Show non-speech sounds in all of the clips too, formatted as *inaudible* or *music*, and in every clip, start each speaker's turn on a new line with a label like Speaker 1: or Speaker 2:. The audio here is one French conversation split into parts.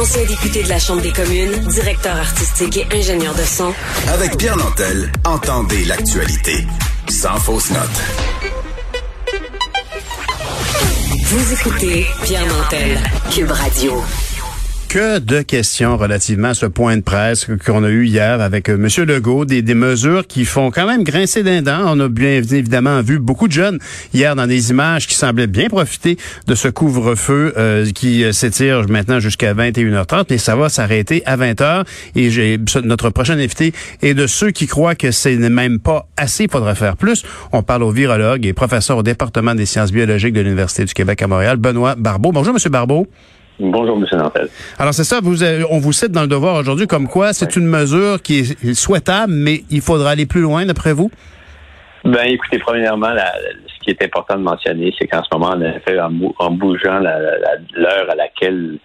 Speaker 1: Ancien député de la Chambre des communes, directeur artistique et ingénieur de son.
Speaker 2: Avec Pierre Nantel, entendez l'actualité. Sans fausse note.
Speaker 1: Vous écoutez Pierre Nantel, Cube Radio
Speaker 3: que de questions relativement à ce point de presse qu'on a eu hier avec euh, M. Legault, des, des mesures qui font quand même grincer d'un dent. On a bien évidemment vu beaucoup de jeunes hier dans des images qui semblaient bien profiter de ce couvre-feu euh, qui euh, s'étire maintenant jusqu'à 21h30, mais ça va s'arrêter à 20h. Et j'ai notre prochain invité est de ceux qui croient que ce n'est même pas assez, il faudrait faire plus. On parle au virologue et professeur au département des sciences biologiques de l'Université du Québec à Montréal, Benoît Barbeau. Bonjour, M. Barbeau.
Speaker 4: Bonjour, M. Nantel.
Speaker 3: Alors, c'est ça, vous, on vous cite dans le devoir aujourd'hui comme quoi c'est une mesure qui est souhaitable, mais il faudra aller plus loin, d'après vous?
Speaker 4: Ben, écoutez, premièrement, ce qui est important de mentionner, c'est qu'en ce moment, en effet, en, en bougeant l'heure à laquelle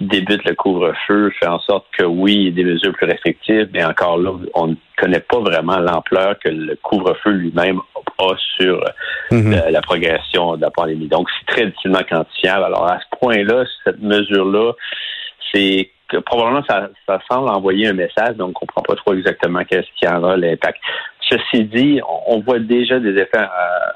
Speaker 4: débute le couvre-feu fait en sorte que oui, il y a des mesures plus restrictives, mais encore là, on ne connaît pas vraiment l'ampleur que le couvre-feu lui-même a sur mhm. la, progression de la pandémie. Donc, c'est très difficilement quantifiable. Alors, à ce point-là, cette mesure-là, c'est que probablement ça, ça semble envoyer un message, donc on comprend pas trop exactement qu'est-ce qui en a l'impact. Ceci dit, on voit déjà des effets euh,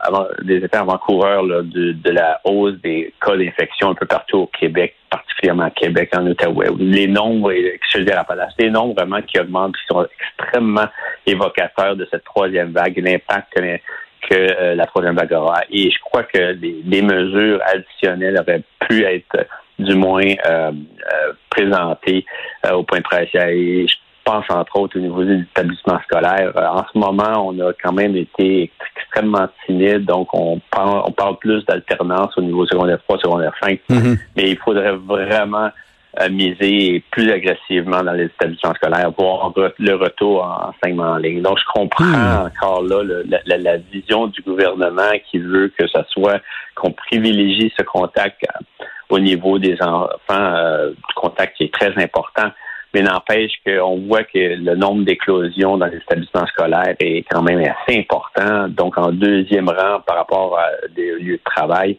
Speaker 4: avant, des effets avant-coureurs de, de, la hausse des cas d'infection un peu partout au Québec, particulièrement à Québec, en Ottawa. Les nombres, je veux dire, les nombres vraiment qui augmentent, qui sont extrêmement évocateurs de cette troisième vague, l'impact que, que euh, la troisième vague aura. Et je crois que les, mesures additionnelles auraient pu être du moins euh, présentées au point de presse. Et pense entre autres au niveau des établissements scolaires. Euh, en ce moment, on a quand même été extrêmement timide, donc on parle, on parle plus d'alternance au niveau secondaire 3, secondaire 5, mm-hmm. mais il faudrait vraiment euh, miser plus agressivement dans les établissements scolaires, voir le retour en enseignement en ligne. Donc, je comprends mm. encore là la, vision du gouvernement qui veut que ce soit qu'on privilégie ce contact euh, au niveau des enfants, euh, contact qui est très important mais n'empêche qu'on voit que le nombre d'éclosions dans les établissements scolaires est quand même assez important. Donc, en deuxième rang par rapport à des lieux de travail,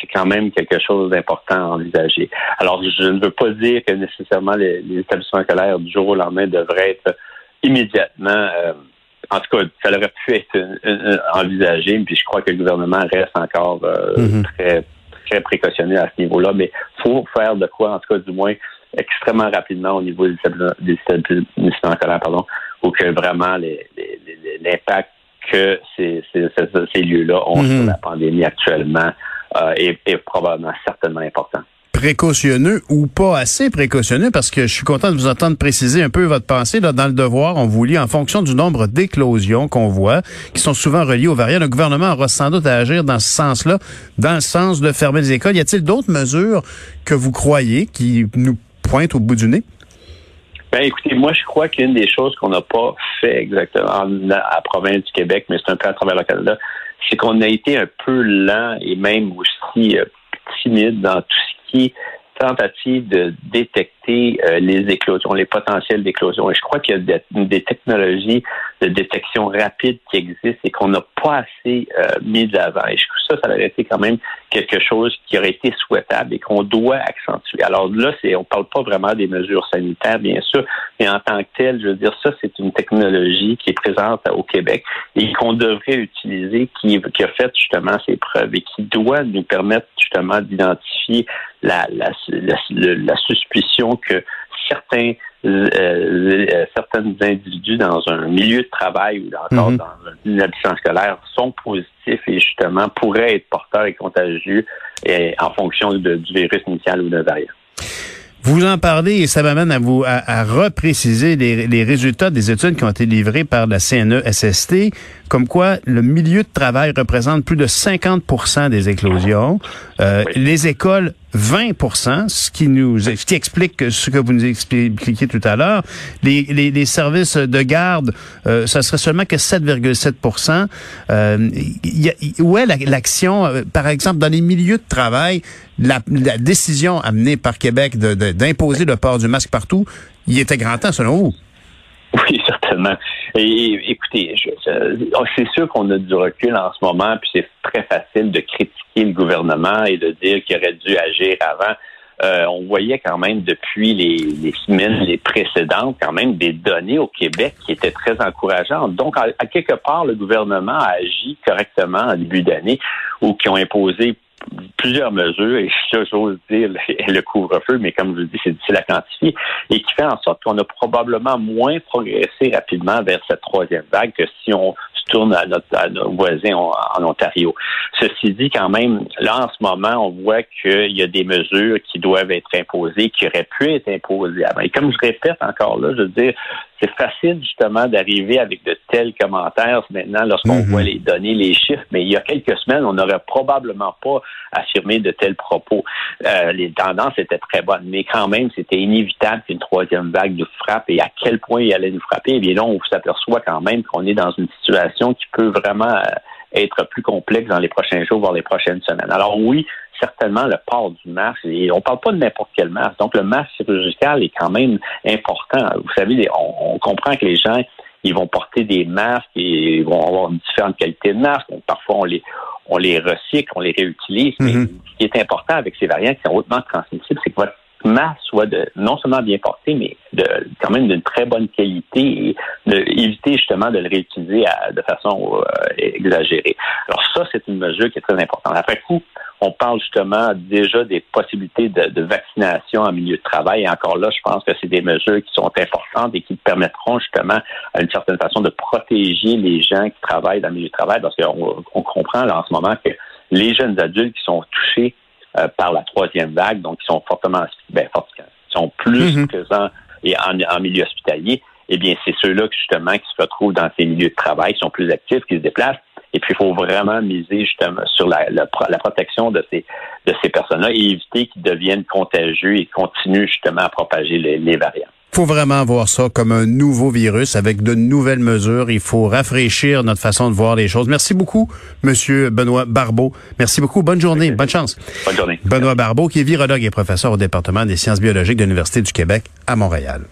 Speaker 4: c'est quand même quelque chose d'important à envisager. Alors, je ne veux pas dire que nécessairement les, établissements scolaires du jour au lendemain devraient être immédiatement, euh, en tout cas, ça aurait pu être envisagé, puis je crois que le gouvernement reste encore euh, mm-hmm. très très précautionneux à ce niveau-là, mais faut faire de quoi, en tout cas, du moins, extrêmement rapidement au niveau des établissements scolaires, pardon, ou que vraiment l'impact que ces, ces, lieux-là ont sur mhm. la pandémie actuellement euh, est, est probablement certainement important
Speaker 3: précautionneux ou pas assez précautionneux parce que je suis content de vous entendre préciser un peu votre pensée. Là, dans le devoir, on vous lit en fonction du nombre d'éclosions qu'on voit, qui sont souvent reliées aux variants. Le gouvernement aura sans doute à agir dans ce sens-là, dans le sens de fermer les écoles. Y a-t-il d'autres mesures que vous croyez qui nous pointe au bout du nez?
Speaker 4: Ben, écoutez, moi, je crois qu'une des choses qu'on n'a pas fait exactement à la province du Québec, mais c'est un peu à travers le Canada, c'est qu'on a été un peu lent et même aussi euh, timide dans tout ce qui est tentative de détecter euh, les éclosions, les potentiels d'éclosion. Et je crois qu'il y a des, technologies de détection rapide qui existent et qu'on n'a pas assez euh, mis de. Et je trouve ça, ça aurait été quand même quelque chose qui aurait été souhaitable et qu'on doit accentuer. Alors là, c'est, on parle pas vraiment des mesures sanitaires, bien sûr, mais en tant que tel, je veux dire, ça, c'est une technologie qui est présente au Québec et qu'on devrait utiliser, qui, a fait justement ses preuves et qui doit nous permettre justement d'identifier la, suspicion que certains euh, euh, certains individus dans un milieu de travail ou encore mhm. dans une habitation scolaire sont positifs et justement pourraient être porteurs et contagieux et, en fonction du virus initial ou d'un variant.
Speaker 3: Vous en parlez et ça m'amène à vous à, repréciser les, les, résultats des études qui ont été livrées par la CNE-SST, comme quoi le milieu de travail représente plus de 50% des éclosions. Euh, les écoles 20% ce qui nous ce qui explique ce que vous nous expliquiez tout à l'heure. Les, les, les, services de garde, euh, ça serait seulement que 7,7 euh, y a, Où est l'action, euh, par exemple, dans les milieux de travail, la, décision amenée par Québec d'imposer le port du masque partout, il était grand temps, selon vous?
Speaker 4: Oui, *laughs* certainement. Et, écoutez, oh, c'est sûr qu'on a du recul en ce moment, puis c'est très facile de critiquer le gouvernement et de dire qu'il aurait dû agir avant. euh, on voyait quand même depuis les, semaines précédentes quand même des données au Québec qui étaient très encourageantes. Donc, à, quelque part, le gouvernement a agi correctement en début d'année ou qui ont imposé plusieurs mesures, et j'ose dire *laughs* le, couvre-feu, mais comme je vous dis, c'est difficile à quantifier, et qui fait en sorte qu'on a probablement moins progressé rapidement vers cette troisième vague que si on tourne à, notre, nos voisins en, Ontario. Ceci dit, quand même, là, en ce moment, on voit qu'il y a des mesures qui doivent être imposées, qui auraient pu être imposées avant. Et comme je répète encore là, je veux dire, c'est facile justement d'arriver avec de tels commentaires maintenant lorsqu'on mhm. voit les données, les chiffres, mais il y a quelques semaines, on n'aurait probablement pas affirmé de tels propos. Euh, les tendances étaient très bonnes, mais quand même, c'était inévitable qu'une troisième vague nous frappe et à quel point il allait nous frapper. Et eh bien là, on s'aperçoit quand même qu'on est dans une situation qui peut vraiment euh, être plus complexe dans les prochains jours, voire les prochaines semaines. Alors oui, certainement le port du masque, et on parle pas de n'importe quel masque, donc le masque chirurgical est quand même important. Vous savez, on, comprend que les gens, ils vont porter des masques et ils vont avoir différentes qualités de masques. parfois, on les, on les recycle, on les réutilise, mais mm-hmm. ce qui est important avec ces variants qui sont hautement transmissibles, c'est que votre soit de non seulement bien porté, mais de quand même d'une très bonne qualité et d'éviter justement de le réutiliser de façon euh, exagérée. Alors ça, c'est une mesure qui est très importante. Après coup, on parle justement déjà des possibilités de, vaccination en milieu de travail. Et encore là, je pense que c'est des mesures qui sont importantes et qui permettront justement, à une certaine façon, de protéger les gens qui travaillent dans le milieu de travail parce qu'on on comprend là, en ce moment que les jeunes adultes qui sont touchés euh, par la troisième vague, donc qui sont fortement, ben, sont plus mhm. présents et en, milieu hospitalier, eh bien, c'est ceux-là justement qui se retrouvent dans ces milieux de travail, qui sont plus actifs, qui se déplacent. Et puis, il faut vraiment miser justement sur la, la, protection de ces, de ces personnes-là et éviter qu'ils deviennent contagieux et continuent justement à propager les, les variants
Speaker 3: faut vraiment voir ça comme un nouveau virus avec de nouvelles mesures. Il faut rafraîchir notre façon de voir les choses. Merci beaucoup, Monsieur Benoît Barbeau. Merci beaucoup. Bonne journée. Bonne chance.
Speaker 4: Bonne journée.
Speaker 3: Benoît Barbeau, qui est virologue et professeur au département des sciences biologiques de l'Université du Québec à Montréal.